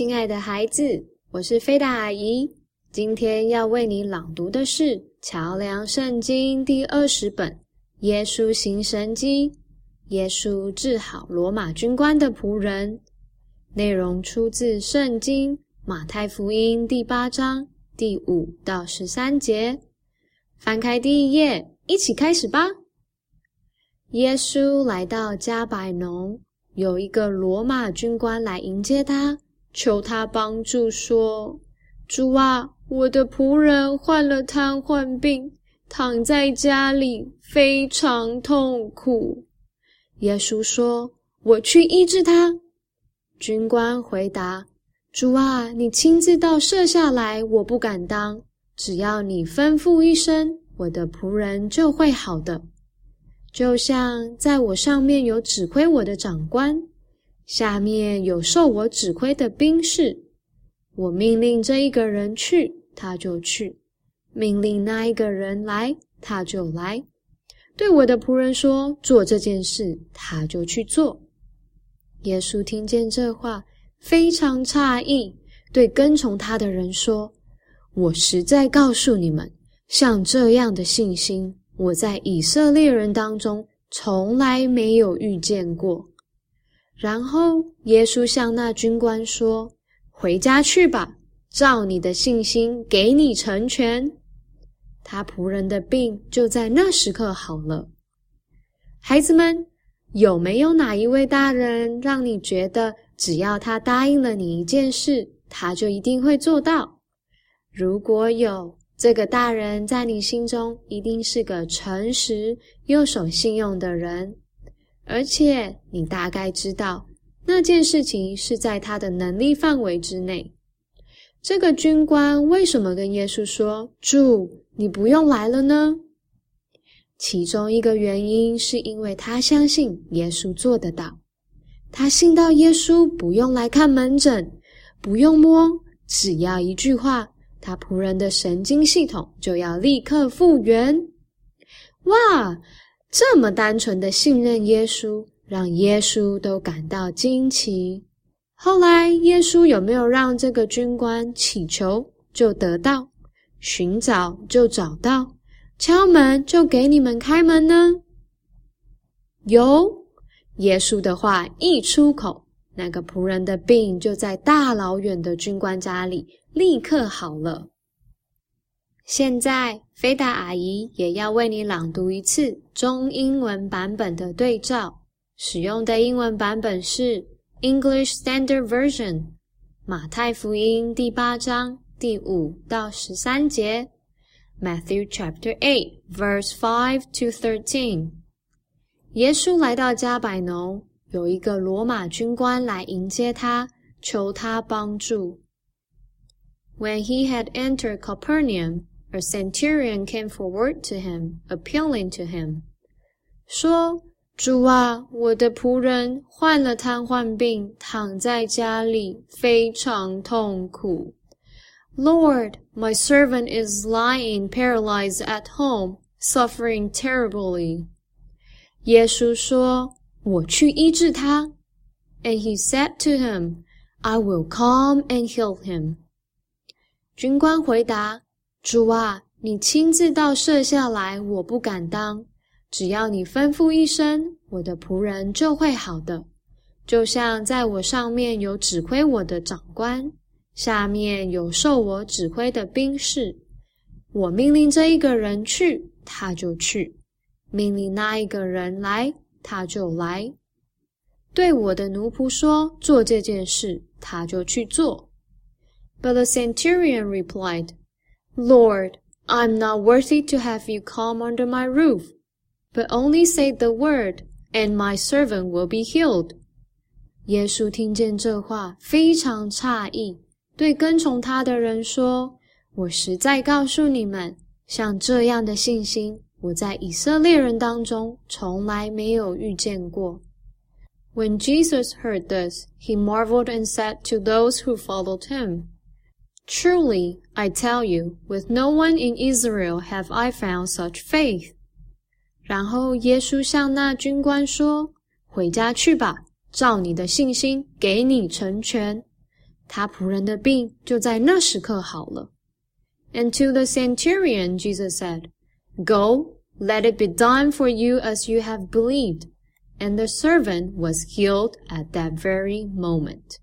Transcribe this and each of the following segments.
亲爱的孩子，我是菲达阿姨。今天要为你朗读的是《桥梁圣经》第二十本《耶稣行神经》，耶稣治好罗马军官的仆人。内容出自圣经马太福音第八章第五到十三节。翻开第一页，一起开始吧。耶稣来到加百农。有一个罗马军官来迎接他，求他帮助，说：“主啊，我的仆人患了瘫痪病，躺在家里，非常痛苦。”耶稣说：“我去医治他。”军官回答：“主啊，你亲自到舍下来，我不敢当。只要你吩咐一声，我的仆人就会好的。”就像在我上面有指挥我的长官，下面有受我指挥的兵士。我命令这一个人去，他就去；命令那一个人来，他就来。对我的仆人说做这件事，他就去做。耶稣听见这话，非常诧异，对跟从他的人说：“我实在告诉你们，像这样的信心。”我在以色列人当中从来没有遇见过。然后耶稣向那军官说：“回家去吧，照你的信心给你成全。”他仆人的病就在那时刻好了。孩子们，有没有哪一位大人让你觉得，只要他答应了你一件事，他就一定会做到？如果有，这个大人在你心中一定是个诚实又守信用的人，而且你大概知道那件事情是在他的能力范围之内。这个军官为什么跟耶稣说：“主，你不用来了呢？”其中一个原因是因为他相信耶稣做得到，他信到耶稣不用来看门诊，不用摸，只要一句话。他仆人的神经系统就要立刻复原。哇，这么单纯的信任耶稣，让耶稣都感到惊奇。后来，耶稣有没有让这个军官祈求就得到，寻找就找到，敲门就给你们开门呢？有，耶稣的话一出口，那个仆人的病就在大老远的军官家里。立刻好了。现在，菲达阿姨也要为你朗读一次中英文版本的对照。使用的英文版本是 English Standard Version，马太福音第八章第五到十三节，Matthew Chapter Eight Verse Five to Thirteen。耶稣来到加百农，有一个罗马军官来迎接他，求他帮助。When he had entered Capernaum, a centurion came forward to him, appealing to him, 说：“主啊，我的仆人患了瘫痪病，躺在家里，非常痛苦。Lord, my servant is lying paralyzed at home, suffering terribly.” 耶稣说：“我去医治他。” And he said to him, I will come and heal him. 军官回答：“ 主啊，你亲自到舍下来，我不敢当。只要你吩咐一声，我的仆人就会好的。就像在我上面有指挥我的长官，下面有受我指挥的兵士。我命令这一个人去，他就去；命令那一个人来，他就来。对我的奴仆说做这件事，他就去做。” But the centurion replied, Lord, I am not worthy to have you come under my roof, but only say the word, and my servant will be healed. 耶稣听见这话，非常诧异，对跟从他的人说：“我实在告诉你们，像这样的信心，我在以色列人当中从来没有遇见过。” When Jesus heard this, he marveled and said to those who followed him, Truly, I tell you, with no one in Israel have I found such faith. 然后耶稣向那军官说：“回家去吧，照你的信心给你成全。” 他仆人的病就在那时刻好了。And to the centurion, Jesus said, Go, let it be done for you as you have believed. And the servant was healed at that very moment.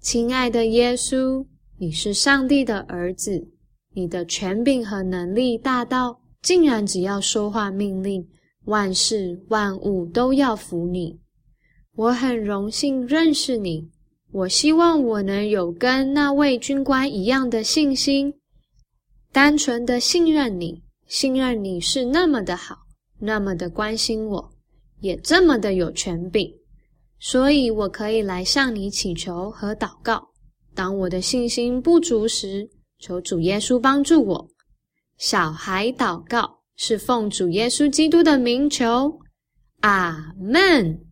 亲爱的耶稣， 你是上帝的儿子，你的权柄和能力大到，竟然只要说话命令，万事万物都要服你。我很荣幸认识你，我希望我能有跟那位军官一样的信心，单纯的信任你，信任你是那么的好，那么的关心我，也这么的有权柄。所以，我可以来向你祈求和祷告。当我的信心不足时，求主耶稣帮助我。小孩祷告是奉主耶稣基督的名求，阿门。